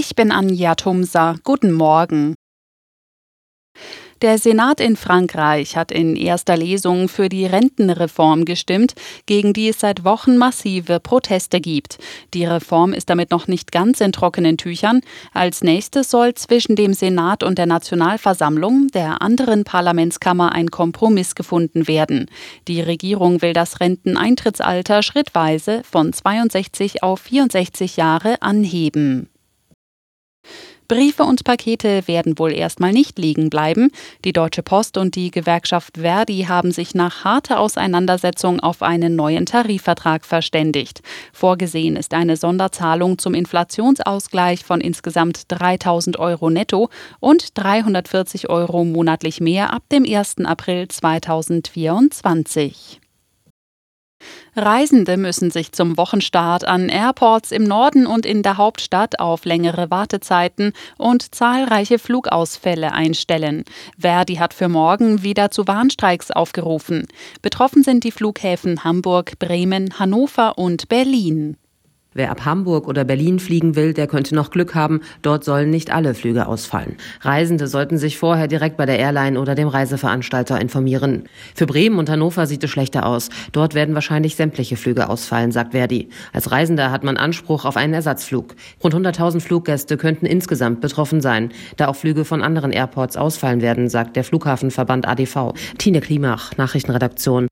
Ich bin Anja Tumsa. Guten Morgen. Der Senat in Frankreich hat in erster Lesung für die Rentenreform gestimmt, gegen die es seit Wochen massive Proteste gibt. Die Reform ist damit noch nicht ganz in trockenen Tüchern. Als nächstes soll zwischen dem Senat und der Nationalversammlung, der anderen Parlamentskammer, ein Kompromiss gefunden werden. Die Regierung will das Renteneintrittsalter schrittweise von 62 auf 64 Jahre anheben. Briefe und Pakete werden wohl erstmal nicht liegen bleiben. Die Deutsche Post und die Gewerkschaft Verdi haben sich nach harter Auseinandersetzung auf einen neuen Tarifvertrag verständigt. Vorgesehen ist eine Sonderzahlung zum Inflationsausgleich von insgesamt 3000 Euro netto und 340 Euro monatlich mehr ab dem 1. April 2024. Reisende müssen sich zum Wochenstart an Airports im Norden und in der Hauptstadt auf längere Wartezeiten und zahlreiche Flugausfälle einstellen. Verdi hat für morgen wieder zu Warnstreiks aufgerufen. Betroffen sind die Flughäfen Hamburg, Bremen, Hannover und Berlin. Wer ab Hamburg oder Berlin fliegen will, der könnte noch Glück haben. Dort sollen nicht alle Flüge ausfallen. Reisende sollten sich vorher direkt bei der Airline oder dem Reiseveranstalter informieren. Für Bremen und Hannover sieht es schlechter aus. Dort werden wahrscheinlich sämtliche Flüge ausfallen, sagt Verdi. Als Reisender hat man Anspruch auf einen Ersatzflug. Rund 100.000 Fluggäste könnten insgesamt betroffen sein. Da auch Flüge von anderen Airports ausfallen werden, sagt der Flughafenverband ADV. Tine Klimach, Nachrichtenredaktion.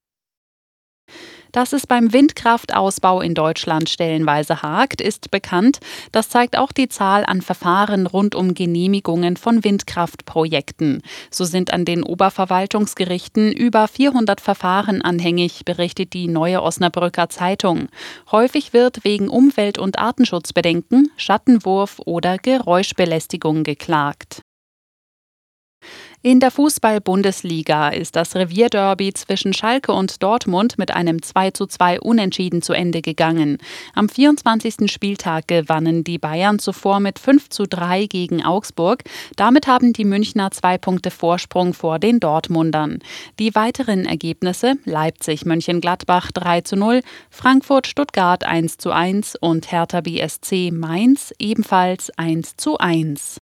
Dass es beim Windkraftausbau in Deutschland stellenweise hakt, ist bekannt. Das zeigt auch die Zahl an Verfahren rund um Genehmigungen von Windkraftprojekten. So sind an den Oberverwaltungsgerichten über 400 Verfahren anhängig, berichtet die Neue Osnabrücker Zeitung. Häufig wird wegen Umwelt- und Artenschutzbedenken, Schattenwurf oder Geräuschbelästigung geklagt. In der Fußball-Bundesliga ist das Revierderby zwischen Schalke und Dortmund mit einem 2:2 Unentschieden zu Ende gegangen. Am 24. Spieltag gewannen die Bayern zuvor mit 5:3 gegen Augsburg. Damit haben die Münchner zwei Punkte Vorsprung vor den Dortmundern. Die weiteren Ergebnisse Leipzig-Mönchengladbach 3:0, Frankfurt-Stuttgart 1:1 und Hertha BSC Mainz ebenfalls 1:1.